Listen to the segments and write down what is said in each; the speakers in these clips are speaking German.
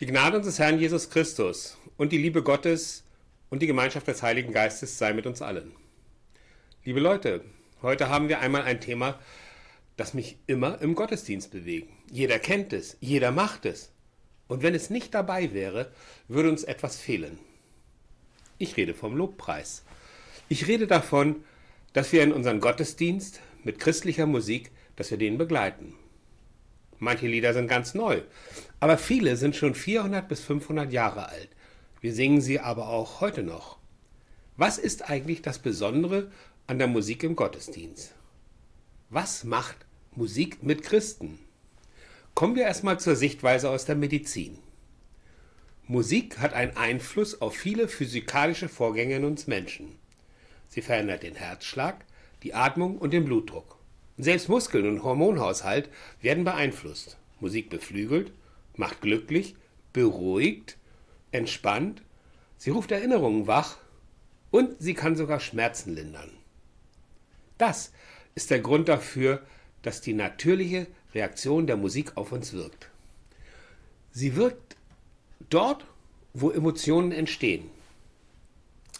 Die Gnade unseres Herrn Jesus Christus und die Liebe Gottes und die Gemeinschaft des Heiligen Geistes sei mit uns allen. Liebe Leute, heute haben wir einmal ein Thema, das mich immer im Gottesdienst bewegt. Jeder kennt es, jeder macht es. Und wenn es nicht dabei wäre, würde uns etwas fehlen. Ich rede vom Lobpreis. Ich rede davon, dass wir in unseren Gottesdienst mit christlicher Musik, dass wir den begleiten. Manche Lieder sind ganz neu, aber viele sind schon 400 bis 500 Jahre alt. Wir singen sie aber auch heute noch. Was ist eigentlich das Besondere an der Musik im Gottesdienst? Was macht Musik mit Christen? Kommen wir erstmal zur Sichtweise aus der Medizin. Musik hat einen Einfluss auf viele physikalische Vorgänge in uns Menschen. Sie verändert den Herzschlag, die Atmung und den Blutdruck. Selbst Muskeln und Hormonhaushalt werden beeinflusst. Musik beflügelt, macht glücklich, beruhigt, entspannt, sie ruft Erinnerungen wach und sie kann sogar Schmerzen lindern. Das ist der Grund dafür, dass die natürliche Reaktion der Musik auf uns wirkt. Sie wirkt dort, wo Emotionen entstehen.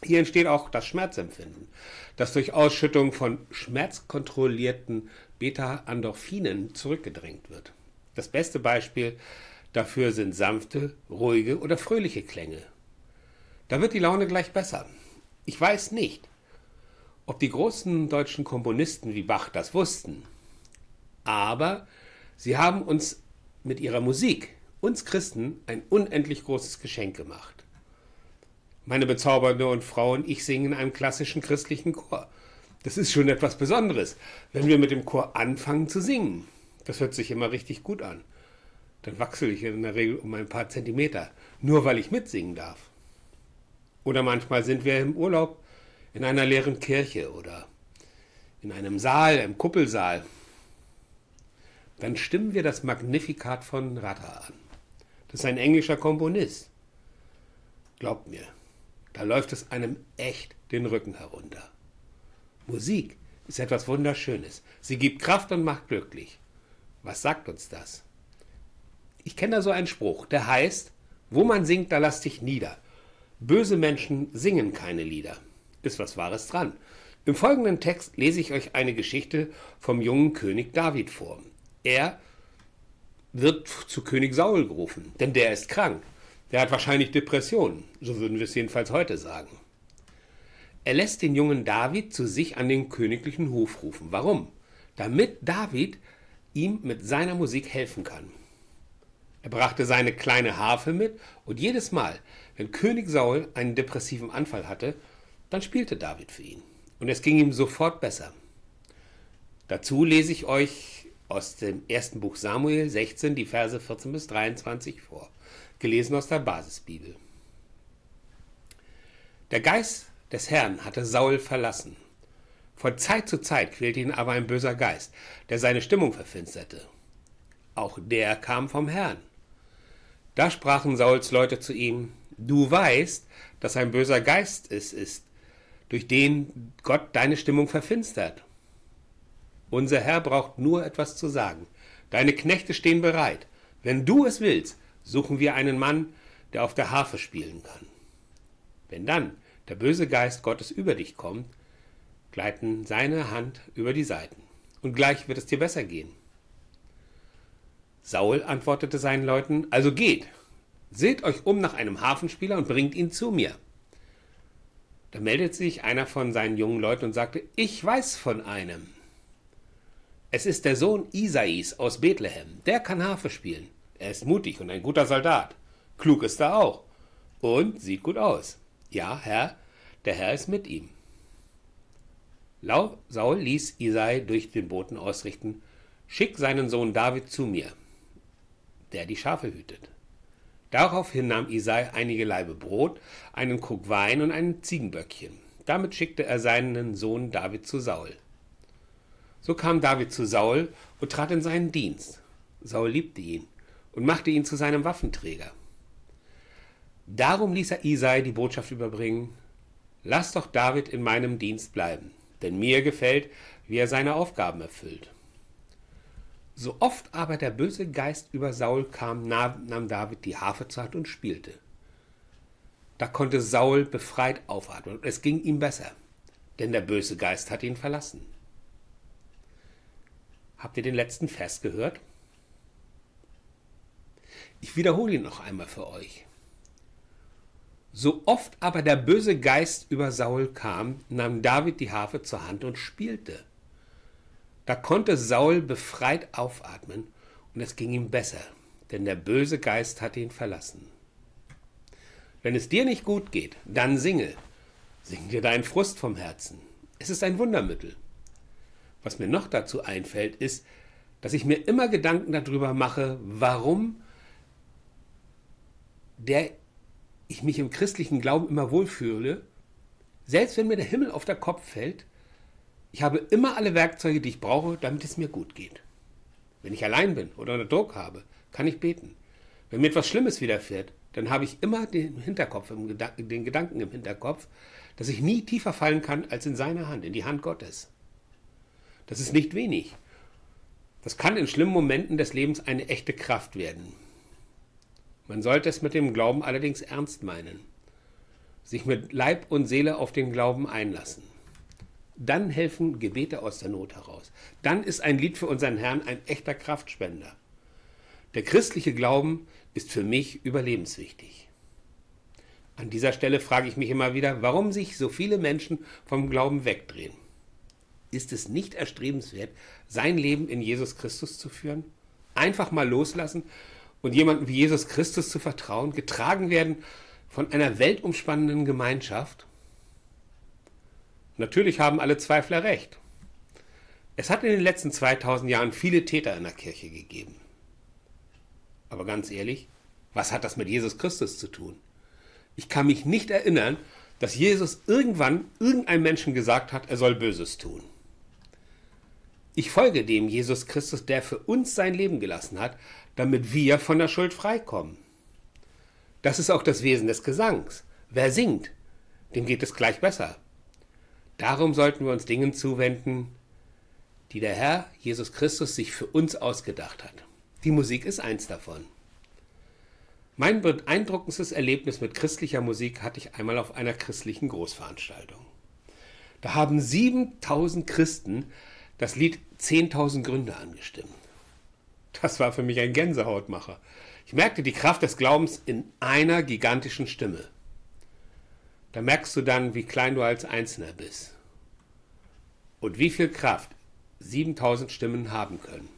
Hier entsteht auch das Schmerzempfinden, das durch Ausschüttung von schmerzkontrollierten Beta-Endorphinen zurückgedrängt wird. Das beste Beispiel dafür sind sanfte, ruhige oder fröhliche Klänge. Da wird die Laune gleich besser. Ich weiß nicht, ob die großen deutschen Komponisten wie Bach das wussten, aber sie haben uns mit ihrer Musik, uns Christen, ein unendlich großes Geschenk gemacht. Meine bezaubernde und Frau und ich singen in einem klassischen christlichen Chor. Das ist schon etwas Besonderes, wenn wir mit dem Chor anfangen zu singen. Das hört sich immer richtig gut an. Dann wachsel ich in der Regel um ein paar Zentimeter, nur weil ich mitsingen darf. Oder manchmal sind wir im Urlaub in einer leeren Kirche oder in einem Saal, im Kuppelsaal. Dann stimmen wir das Magnifikat von Rata an. Das ist ein englischer Komponist. Glaubt mir, da läuft es einem echt den Rücken herunter. Musik ist etwas Wunderschönes. Sie gibt Kraft und macht glücklich. Was sagt uns das? Ich kenne da so einen Spruch, der heißt, wo man singt, da lass dich nieder. Böse Menschen singen keine Lieder. Ist was Wahres dran. Im folgenden Text lese ich euch eine Geschichte vom jungen König David vor. Er wird zu König Saul gerufen, denn der ist krank. Der hat wahrscheinlich Depressionen, so würden wir es jedenfalls heute sagen. Er lässt den jungen David zu sich an den königlichen Hof rufen. Warum? Damit David ihm mit seiner Musik helfen kann. Er brachte seine kleine Harfe mit und jedes Mal, wenn König Saul einen depressiven Anfall hatte, dann spielte David für ihn. Und es ging ihm sofort besser. Dazu lese ich euch aus dem ersten Buch Samuel 16 die Verse 14 bis 23 vor gelesen aus der Basisbibel. Der Geist des Herrn hatte Saul verlassen. Von Zeit zu Zeit quälte ihn aber ein böser Geist, der seine Stimmung verfinsterte. Auch der kam vom Herrn. Da sprachen Sauls Leute zu ihm, Du weißt, dass ein böser Geist es ist, durch den Gott deine Stimmung verfinstert. Unser Herr braucht nur etwas zu sagen. Deine Knechte stehen bereit. Wenn du es willst, suchen wir einen Mann, der auf der Harfe spielen kann. Wenn dann der böse Geist Gottes über dich kommt, gleiten seine Hand über die Seiten, und gleich wird es dir besser gehen. Saul antwortete seinen Leuten, also geht, seht euch um nach einem Hafenspieler und bringt ihn zu mir. Da meldet sich einer von seinen jungen Leuten und sagte, ich weiß von einem. Es ist der Sohn Isais aus Bethlehem, der kann Harfe spielen. Er ist mutig und ein guter Soldat. Klug ist er auch. Und sieht gut aus. Ja, Herr, der Herr ist mit ihm. Saul ließ Isai durch den Boten ausrichten, schick seinen Sohn David zu mir, der die Schafe hütet. Daraufhin nahm Isai einige Laibe Brot, einen Krug Wein und ein Ziegenböckchen. Damit schickte er seinen Sohn David zu Saul. So kam David zu Saul und trat in seinen Dienst. Saul liebte ihn und machte ihn zu seinem Waffenträger. Darum ließ er Isai die Botschaft überbringen, Lass doch David in meinem Dienst bleiben, denn mir gefällt, wie er seine Aufgaben erfüllt. So oft aber der böse Geist über Saul kam, nahm David die Harfe zur Hand und spielte. Da konnte Saul befreit aufatmen und es ging ihm besser, denn der böse Geist hatte ihn verlassen. Habt ihr den letzten Vers gehört? Ich wiederhole ihn noch einmal für euch. So oft aber der böse Geist über Saul kam, nahm David die Harfe zur Hand und spielte. Da konnte Saul befreit aufatmen und es ging ihm besser, denn der böse Geist hatte ihn verlassen. Wenn es dir nicht gut geht, dann singe. Sing dir deinen Frust vom Herzen. Es ist ein Wundermittel. Was mir noch dazu einfällt, ist, dass ich mir immer Gedanken darüber mache, warum der ich mich im christlichen Glauben immer wohlfühle, selbst wenn mir der Himmel auf der Kopf fällt, ich habe immer alle Werkzeuge, die ich brauche, damit es mir gut geht. Wenn ich allein bin oder unter Druck habe, kann ich beten. Wenn mir etwas Schlimmes widerfährt, dann habe ich immer den Hinterkopf, den Gedanken im Hinterkopf, dass ich nie tiefer fallen kann als in seine Hand, in die Hand Gottes. Das ist nicht wenig. Das kann in schlimmen Momenten des Lebens eine echte Kraft werden. Man sollte es mit dem Glauben allerdings ernst meinen, sich mit Leib und Seele auf den Glauben einlassen. Dann helfen Gebete aus der Not heraus. Dann ist ein Lied für unseren Herrn ein echter Kraftspender. Der christliche Glauben ist für mich überlebenswichtig. An dieser Stelle frage ich mich immer wieder, warum sich so viele Menschen vom Glauben wegdrehen. Ist es nicht erstrebenswert, sein Leben in Jesus Christus zu führen? Einfach mal loslassen und jemandem wie Jesus Christus zu vertrauen, getragen werden von einer weltumspannenden Gemeinschaft? Natürlich haben alle Zweifler recht. Es hat in den letzten 2000 Jahren viele Täter in der Kirche gegeben. Aber ganz ehrlich, was hat das mit Jesus Christus zu tun? Ich kann mich nicht erinnern, dass Jesus irgendwann irgendeinem Menschen gesagt hat, er soll Böses tun. Ich folge dem Jesus Christus, der für uns sein Leben gelassen hat, damit wir von der Schuld freikommen. Das ist auch das Wesen des Gesangs. Wer singt, dem geht es gleich besser. Darum sollten wir uns Dingen zuwenden, die der Herr Jesus Christus sich für uns ausgedacht hat. Die Musik ist eins davon. Mein beeindruckendstes Erlebnis mit christlicher Musik hatte ich einmal auf einer christlichen Großveranstaltung. Da haben 7000 Christen das Lied 10.000 Gründe angestimmt. Das war für mich ein Gänsehautmacher. Ich merkte die Kraft des Glaubens in einer gigantischen Stimme. Da merkst du dann, wie klein du als Einzelner bist. Und wie viel Kraft 7000 Stimmen haben können.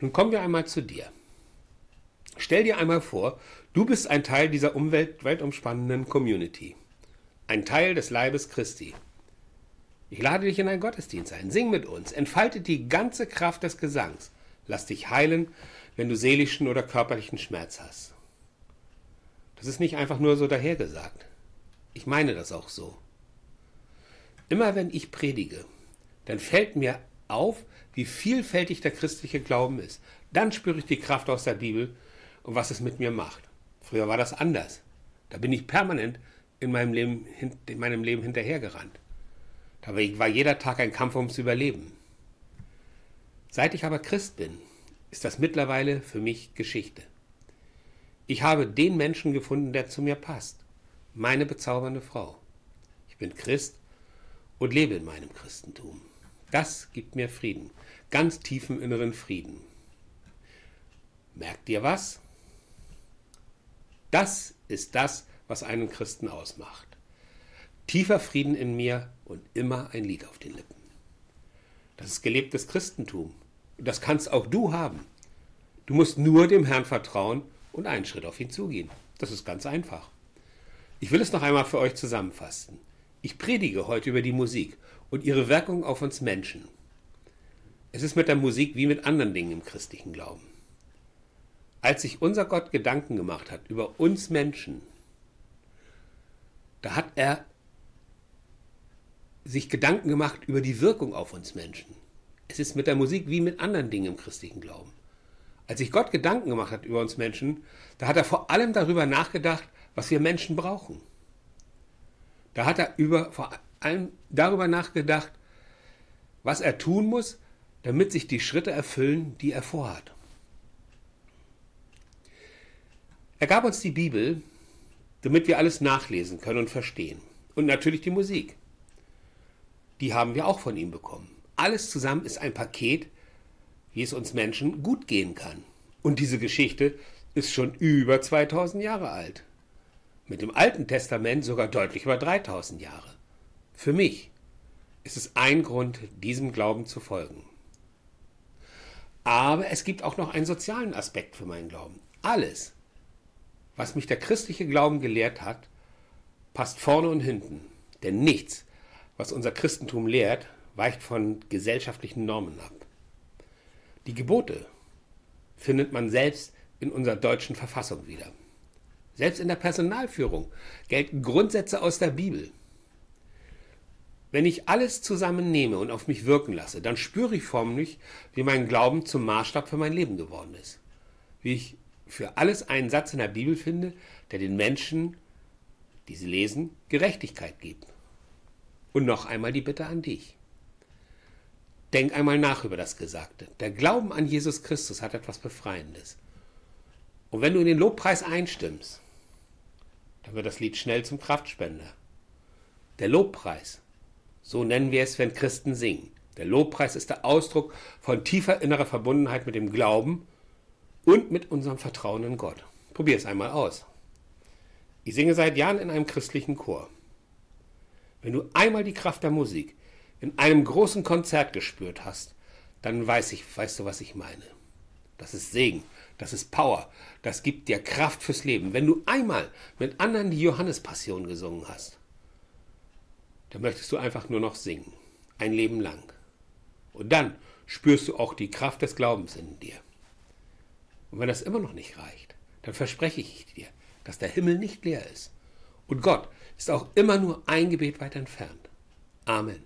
Nun kommen wir einmal zu dir. Stell dir einmal vor, du bist ein Teil dieser Umwelt weltumspannenden Community. Ein Teil des Leibes Christi. Ich lade dich in einen Gottesdienst ein. Sing mit uns. Entfalte die ganze Kraft des Gesangs. Lass dich heilen, wenn du seelischen oder körperlichen Schmerz hast. Das ist nicht einfach nur so dahergesagt. Ich meine das auch so. Immer wenn ich predige, dann fällt mir auf, wie vielfältig der christliche Glauben ist. Dann spüre ich die Kraft aus der Bibel und was es mit mir macht. Früher war das anders. Da bin ich permanent in meinem Leben, in meinem Leben hinterhergerannt. Da war jeder Tag ein Kampf ums Überleben. Seit ich aber Christ bin, ist das mittlerweile für mich Geschichte. Ich habe den Menschen gefunden, der zu mir passt. Meine bezaubernde Frau. Ich bin Christ und lebe in meinem Christentum. Das gibt mir Frieden, ganz tiefen inneren Frieden. Merkt ihr was? Das ist das, was einen Christen ausmacht. Tiefer Frieden in mir und immer ein Lied auf den Lippen. Das ist gelebtes Christentum. Und das kannst auch du haben. Du musst nur dem Herrn vertrauen und einen Schritt auf ihn zugehen. Das ist ganz einfach. Ich will es noch einmal für euch zusammenfassen. Ich predige heute über die Musik und ihre Wirkung auf uns Menschen. Es ist mit der Musik wie mit anderen Dingen im christlichen Glauben. Als sich unser Gott Gedanken gemacht hat über uns Menschen, da hat er sich Gedanken gemacht über die Wirkung auf uns Menschen. Es ist mit der Musik wie mit anderen Dingen im christlichen Glauben. Als sich Gott Gedanken gemacht hat über uns Menschen, da hat er vor allem darüber nachgedacht, was wir Menschen brauchen. Da hat er über, vor allem darüber nachgedacht, was er tun muss, damit sich die Schritte erfüllen, die er vorhat. Er gab uns die Bibel, damit wir alles nachlesen können und verstehen. Und natürlich die Musik. Die haben wir auch von ihm bekommen. Alles zusammen ist ein Paket, wie es uns Menschen gut gehen kann. Und diese Geschichte ist schon über 2000 Jahre alt. Mit dem Alten Testament sogar deutlich über 3000 Jahre. Für mich ist es ein Grund, diesem Glauben zu folgen. Aber es gibt auch noch einen sozialen Aspekt für meinen Glauben. Alles, was mich der christliche Glauben gelehrt hat, passt vorne und hinten. Denn nichts, was unser Christentum lehrt, weicht von gesellschaftlichen Normen ab. Die Gebote findet man selbst in unserer deutschen Verfassung wieder. Selbst in der Personalführung gelten Grundsätze aus der Bibel. Wenn ich alles zusammennehme und auf mich wirken lasse, dann spüre ich förmlich, wie mein Glauben zum Maßstab für mein Leben geworden ist. Wie ich für alles einen Satz in der Bibel finde, der den Menschen, die sie lesen, Gerechtigkeit gibt. Und noch einmal die Bitte an dich. Denk einmal nach über das Gesagte. Der Glauben an Jesus Christus hat etwas Befreiendes. Und wenn du in den Lobpreis einstimmst, dann wird das Lied schnell zum Kraftspender. Der Lobpreis, so nennen wir es, wenn Christen singen. Der Lobpreis ist der Ausdruck von tiefer innerer Verbundenheit mit dem Glauben und mit unserem Vertrauen in Gott. Probier es einmal aus. Ich singe seit Jahren in einem christlichen Chor. Wenn du einmal die Kraft der Musik in einem großen Konzert gespürt hast, dann weiß ich, weißt du, was ich meine. Das ist Segen, das ist Power, das gibt dir Kraft fürs Leben. Wenn du einmal mit anderen die Johannespassion gesungen hast, dann möchtest du einfach nur noch singen, ein Leben lang. Und dann spürst du auch die Kraft des Glaubens in dir. Und wenn das immer noch nicht reicht, dann verspreche ich dir, dass der Himmel nicht leer ist. Und Gott ist auch immer nur ein Gebet weit entfernt. Amen.